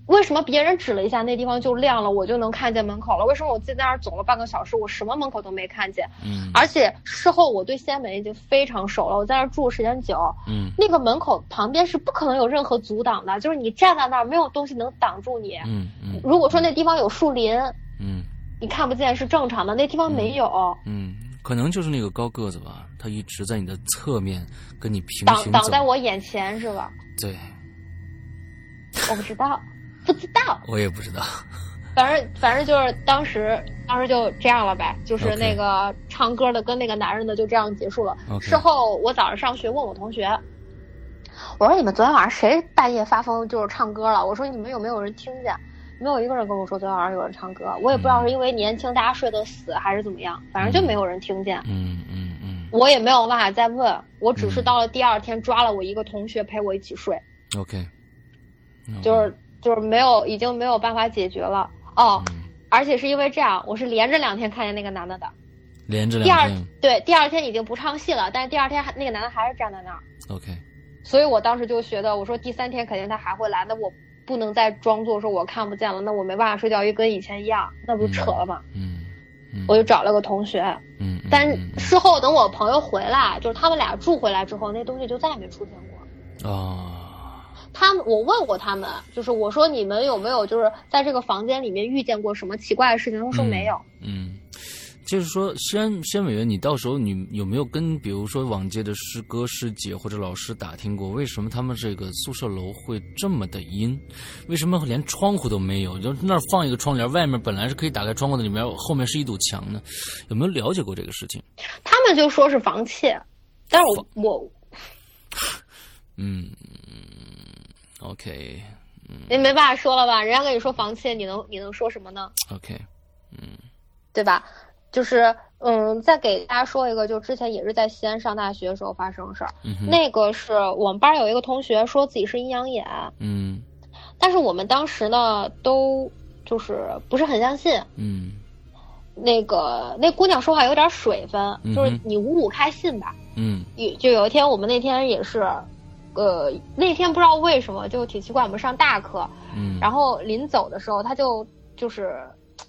为什么别人指了一下那地方就亮了，我就能看见门口了？为什么我自己在那儿走了半个小时，我什么门口都没看见？嗯，而且事后我对西安美已经非常熟了，我在那儿住时间久，嗯，那个门口旁边是不可能有任何阻挡的，就是你站在那儿没有东西能挡住你。嗯嗯，如果说那地方有树林，嗯，你看不见是正常的，那地方没有，嗯，可能就是那个高个子吧，他一直在你的侧面跟你平挡行挡挡在我眼前是吧？对，我不知道，道。我也不知道。反正反正就是当时当时就这样了呗，就是那个唱歌的跟那个男人的就这样结束了。事后我早上上学问我同学，我说你们昨天晚上谁半夜发疯就是唱歌了？我说你们有没有人听见？没有一个人跟我说昨天晚上有人唱歌，我也不知道是因为年轻大家睡得死还是怎么样，反正就没有人听见。嗯嗯嗯我也没有办法再问，我只是嗯到了第二天抓了我一个同学陪我一起睡，，OK，就是就是没有已经没有办法解决了哦。嗯而且是因为这样，我是连着两天看见那个男的的。连着第二两天对第二天已经不唱戏了，但是第二天还那个男的还是站在那儿，，OK，所以我当时就觉得，我说第三天肯定他还会来，那我不能再装作说我看不见了，那我没办法睡觉，又跟以前一样，那不就扯了吗？嗯嗯，我就找了个同学，嗯，嗯但事后等我朋友回来，就是他们俩住回来之后，那东西就再也没出现过。啊，他们我问过他们，就是我说你们有没有就是在这个房间里面遇见过什么奇怪的事情？他们说没有。嗯，就是说，西安西安委员，你到时候你有没有跟比如说往届的师哥师姐或者老师打听过，为什么他们这个宿舍楼会这么的阴？为什么连窗户都没有？就那儿放一个窗帘，外面本来是可以打开窗户的，里面后面是一堵墙呢？有没有了解过这个事情？他们就说是房窃，但是我我嗯，OK 嗯也没办法说了吧？人家跟你说房契，你能你能说什么呢？OK，嗯对吧？就是嗯，再给大家说一个，就之前也是在西安上大学的时候发生的事儿。嗯，那个是我们班有一个同学说自己是阴阳眼，嗯但是我们当时呢都就是不是很相信。嗯那个那姑娘说话有点水分，嗯就是你五五开信吧。嗯有就有一天我们那天也是，呃，那天不知道为什么就挺奇怪，我们上大课，嗯，然后临走的时候他就就是。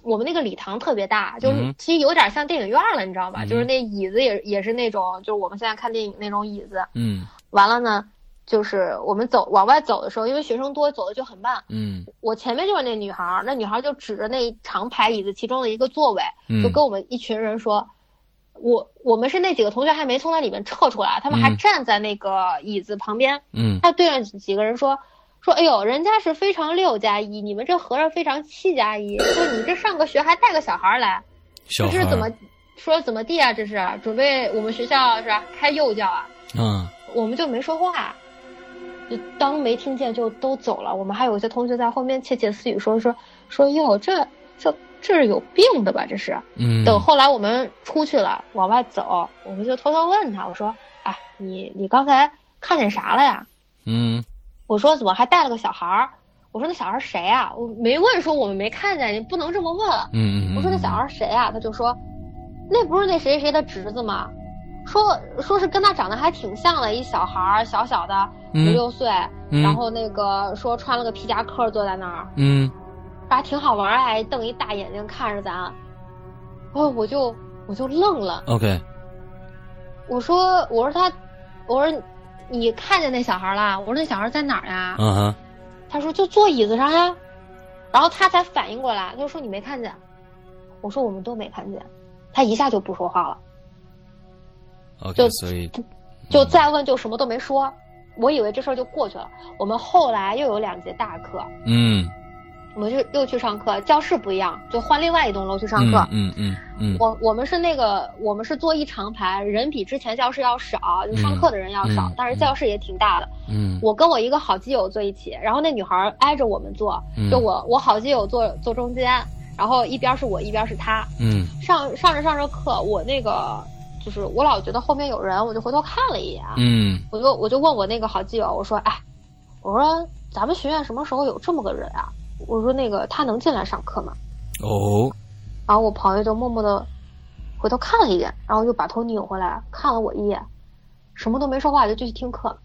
我们那个礼堂特别大，就是嗯其实有点像电影院了，你知道吧？嗯就是那椅子也也是那种，就是我们现在看电影那种椅子。嗯完了呢，就是我们走往外走的时候，因为学生多，走的就很慢。嗯我前面就是那女孩儿，那女孩儿就指着那长排椅子其中的一个座位，嗯，就跟我们一群人说，我我们是那几个同学还没从那里面撤出来，他们还嗯站在那个椅子旁边。嗯他对着几个人说说，哎呦，人家是非常六加一，你们这和尚非常七加一，说你这上个学还带个小孩儿来，这是怎么说怎么地啊？这是准备我们学校是吧开幼教啊？嗯我们就没说话，就当没听见就都走了。我们还有一些同学在后面窃窃私语说说说哟，这这这是有病的吧？这是。嗯，等后来我们出去了，往外走，我们就偷偷问他，我说：“哎，你你刚才看见啥了呀嗯？”我说：“怎么还带了个小孩儿？”我说：“那小孩儿谁啊？”我没问说我们没看见，你不能这么问。嗯嗯，我说：“那小孩儿谁啊？”他就说：“那不是那谁谁的侄子吗？说说是跟他长得还挺像的，一小孩儿，小小的，五嗯六岁，嗯然后那个说穿了个皮夹克坐在那儿，嗯还挺好玩儿，还瞪一大眼睛看着咱。哦，我就我就愣了。，OK，我说我说他，我说你看见那小孩啦？我说那小孩在哪儿呀？嗯哼，他说就坐椅子上呀。然后他才反应过来，他就说你没看见。我说我们都没看见。他一下就不说话了，OK，就所以就再问就什么都没说。我以为这事儿就过去了。我们后来又有两节大课，嗯，我们就又去上课，教室不一样，就换另外一栋楼去上课。嗯嗯嗯我我们是那个，我们是坐一长排，人比之前教室要少，就上课的人要少，嗯但是教室也挺大的。嗯我跟我一个好基友坐一起，然后那女孩挨着我们坐，嗯就我我好基友坐坐中间，然后一边是我，一边是她。嗯上上着上着课，我那个就是我老觉得后面有人，我就回头看了一眼。嗯，我就我就问我那个好基友，我说，哎，我说咱们学院什么时候有这么个人啊？我说那个他能进来上课吗？哦，然后我朋友就默默的回头看了一眼，然后又把头拧回来看了我一眼，什么都没说话，就继续听课。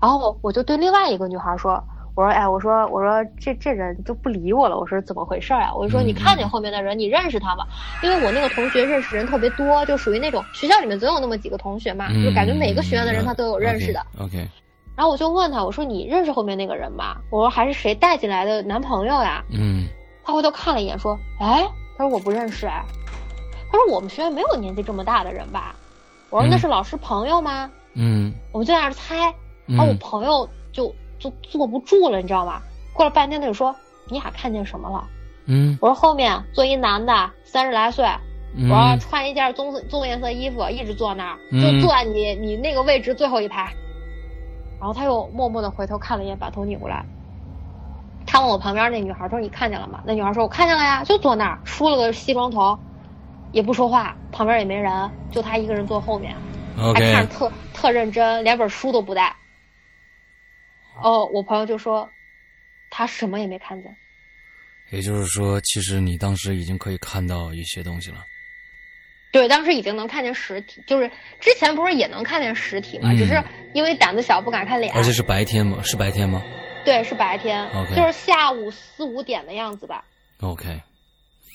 然后我就对另外一个女孩说：“我说，哎，我说，我说这这人就不理我了。我说怎么回事啊？我就说你看见后面的人，你认识他吗？因为我那个同学认识人特别多，就属于那种学校里面总有那么几个同学嘛，就感觉每个学院的人他都有认识的。OK，然后我就问他，我说你认识后面那个人吗？我说还是谁带进来的男朋友呀？嗯，他回头看了一眼说，哎，他说我不认识哎，他说我们学院没有年纪这么大的人吧？我说那是老师朋友吗？嗯，我们就在那儿猜。然后我朋友就就坐不住了，你知道吗？过了半天他就说：“你俩看见什么了？”嗯，我说后面坐一男的，三十来岁，嗯我说穿一件棕棕颜色衣服，一直坐那儿，就坐在你你那个位置最后一排。然后他又默默的回头看了一眼，把头拧过来。他问我旁边那女孩说：“你看见了吗？”那女孩说：“我看见了呀，就坐那儿，梳了个西装头，也不说话，旁边也没人，就他一个人坐后面，还看着特特认真，连本书都不带。”哦，我朋友就说，他什么也没看见。也就是说，其实你当时已经可以看到一些东西了。对，当时已经能看见实体，就是之前不是也能看见实体嘛，嗯、只是因为胆子小不敢看脸。而且是白天吗？是白天吗？对，是白天就是下午四五点的样子吧。OK，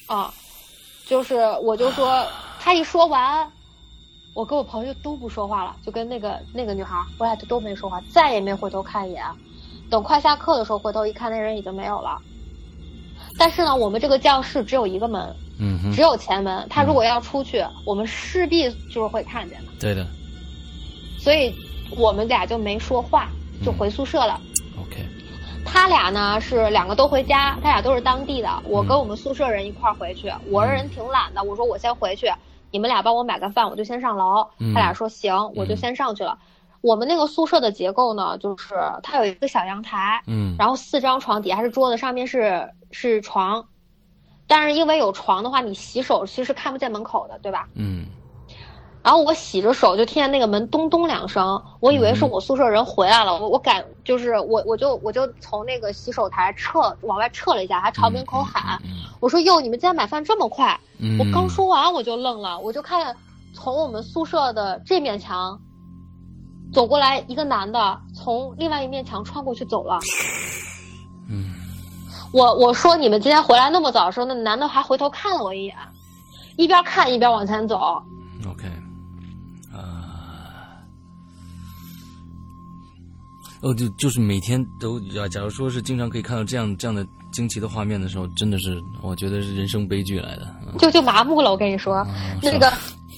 啊，就是我就说他一说完，我跟我朋友都不说话了，就跟那个那个女孩，我俩就都没说话，再也没回头看一眼。等快下课的时候，回头一看，那人已经没有了。但是呢，我们这个教室只有一个门，嗯哼，只有前门。他如果要出去，嗯、我们势必就是会看见的。对的。所以我们俩就没说话，就回宿舍了。嗯、OK。他俩呢是两个都回家，他俩都是当地的。我跟我们宿舍人一块儿回去，我这人挺懒的，我说我先回去，你们俩帮我买个饭，我就先上楼。嗯、他俩说行，我就先上去了。我们那个宿舍的结构呢，就是它有一个小阳台，嗯，然后四张床，底下是桌子，上面是是床，但是因为有床的话，你洗手其实看不见门口的，对吧？嗯。然后我洗着手，就听见那个门咚咚两声，我以为是我宿舍人回来了，我我赶就是我我就我就从那个洗手台撤往外撤了一下，还朝门口喊，嗯、我说哟，你们今天买饭这么快？嗯、我刚说完我就愣了，我就看从我们宿舍的这面墙。走过来一个男的，从另外一面墙穿过去走了。嗯，我我说你们今天回来那么早的时候，那男的还回头看了我一眼，一边看一边往前走。OK，啊、uh,，哦，就就是每天都，假如说是经常可以看到这样这样的惊奇的画面的时候，真的是我觉得是人生悲剧来的。嗯、就就麻木了，我跟你说，嗯、那个。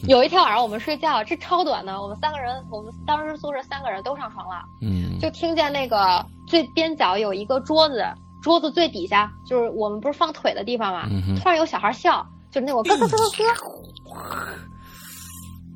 有一天晚上我们睡觉，这超短的，我们三个人，我们当时宿舍三个人都上床了，嗯，就听见那个最边角有一个桌子，桌子最底下就是我们不是放腿的地方嘛，嗯、突然有小孩笑，就是那我咯咯咯咯咯。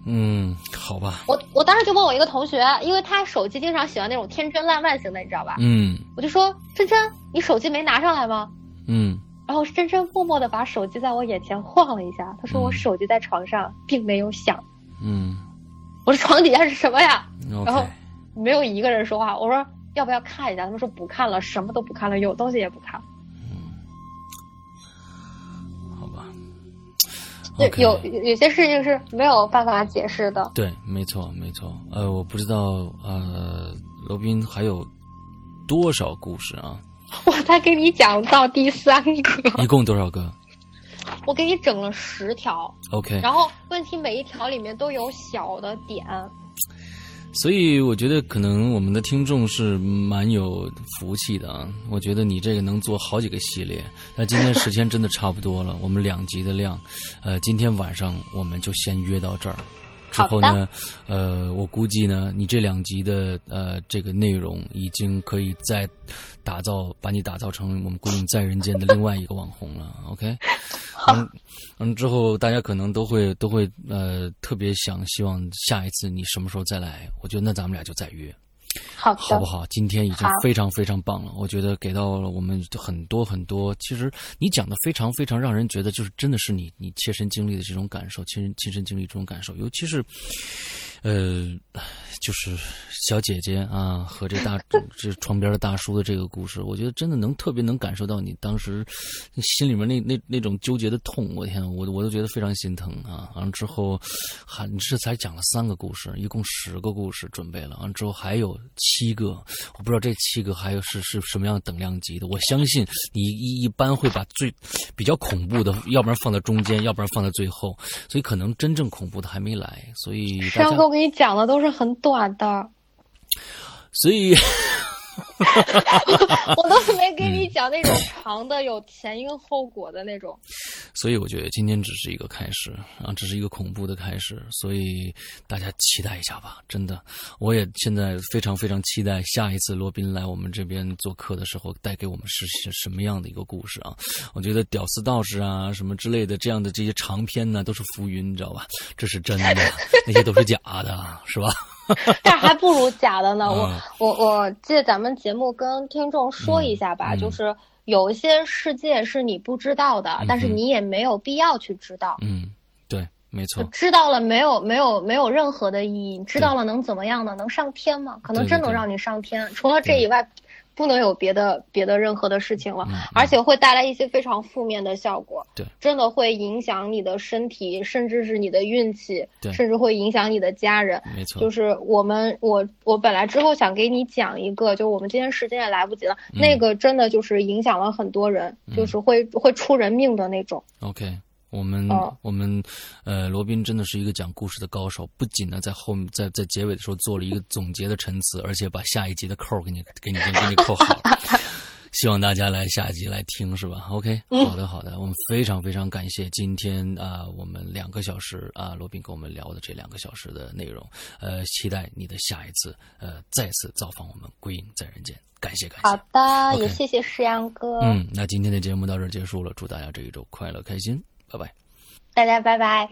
嗯，好吧。我我当时就问我一个同学，因为他手机经常喜欢那种天真烂漫型的，你知道吧？嗯，我就说真真，你手机没拿上来吗？嗯。然后真真默默的把手机在我眼前晃了一下，他说我手机在床上，并没有响。嗯，我说床底下是什么呀.然后没有一个人说话。我说要不要看一下？他们说不看了，什么都不看了，有东西也不看。嗯，好吧。对 Okay. 有有些事情是没有办法解释的。对，没错，没错。呃，我不知道，呃，罗宾还有多少故事啊？(laughs) 我才给你讲到第三个，一共多少个？(laughs) 我给你整了十条。OK，然后问题每一条里面都有小的点，所以我觉得可能我们的听众是蛮有福气的啊。我觉得你这个能做好几个系列。那今天时间真的差不多了，我们两集的量，呃，今天晚上我们就先约到这儿。之后呢，呃，我估计呢，你这两集的呃这个内容已经可以再打造，把你打造成我们《孤影在人间》的另外一个网红了。(laughs) OK，嗯嗯，之后大家可能都会都会呃特别想希望下一次你什么时候再来？我觉得那咱们俩就再约。好，好不好？今天已经非常非常棒了，我觉得给到了我们很多很多。其实你讲的非常非常让人觉得，就是真的是你你切身经历的这种感受，亲身亲身经历这种感受，尤其是，呃，就是小姐姐啊和这大 (laughs) 这床边的大叔的这个故事，我觉得真的能特别能感受到你当时心里面那那那种纠结的痛。我天，我我都觉得非常心疼啊！完了之后，还你这才讲了三个故事，一共十个故事准备了，完了之后还有。七个，我不知道这七个还有是是什么样等量级的。我相信你一一般会把最比较恐怖的，要不然放在中间，要不然放在最后，所以可能真正恐怖的还没来。所以上哥，我给你讲的都是很短的，所以。(laughs) 我都没给你讲那种长的、有前因后果的那种。所以我觉得今天只是一个开始啊，只是一个恐怖的开始。所以大家期待一下吧，真的，我也现在非常非常期待下一次罗宾来我们这边做客的时候，带给我们是什么样的一个故事啊？我觉得屌丝道士啊什么之类的这样的这些长篇呢，都是浮云，你知道吧？这是真的，(laughs) 那些都是假的，是吧？(laughs) 但还不如假的呢。我我我借咱们节目跟听众说一下吧，就是有一些世界是你不知道的，但是你也没有必要去知道。嗯，对，没错。知道了没有？没有没有任何的意义。知道了能怎么样呢？能上天吗？可能真能让你上天。除了这以外。不能有别的别的任何的事情了，而且会带来一些非常负面的效果。对，真的会影响你的身体，甚至是你的运气，甚至会影响你的家人。没错，就是我们，我我本来之后想给你讲一个，就我们今天时间也来不及了。那个真的就是影响了很多人，就是会会出人命的那种。OK。我们我们，呃，罗宾真的是一个讲故事的高手。不仅呢，在后面在在结尾的时候做了一个总结的陈词，而且把下一集的扣给你 (laughs) 给你给你扣好了。(laughs) 希望大家来下一集来听，是吧？OK，好的好的，我们非常非常感谢今天啊，我们两个小时啊，罗宾跟我们聊的这两个小时的内容。呃，期待你的下一次呃再次造访我们归隐在人间。感谢感谢。好的，也谢谢石阳哥。嗯，那今天的节目到这儿结束了，祝大家这一周快乐开心。拜拜，大家拜拜。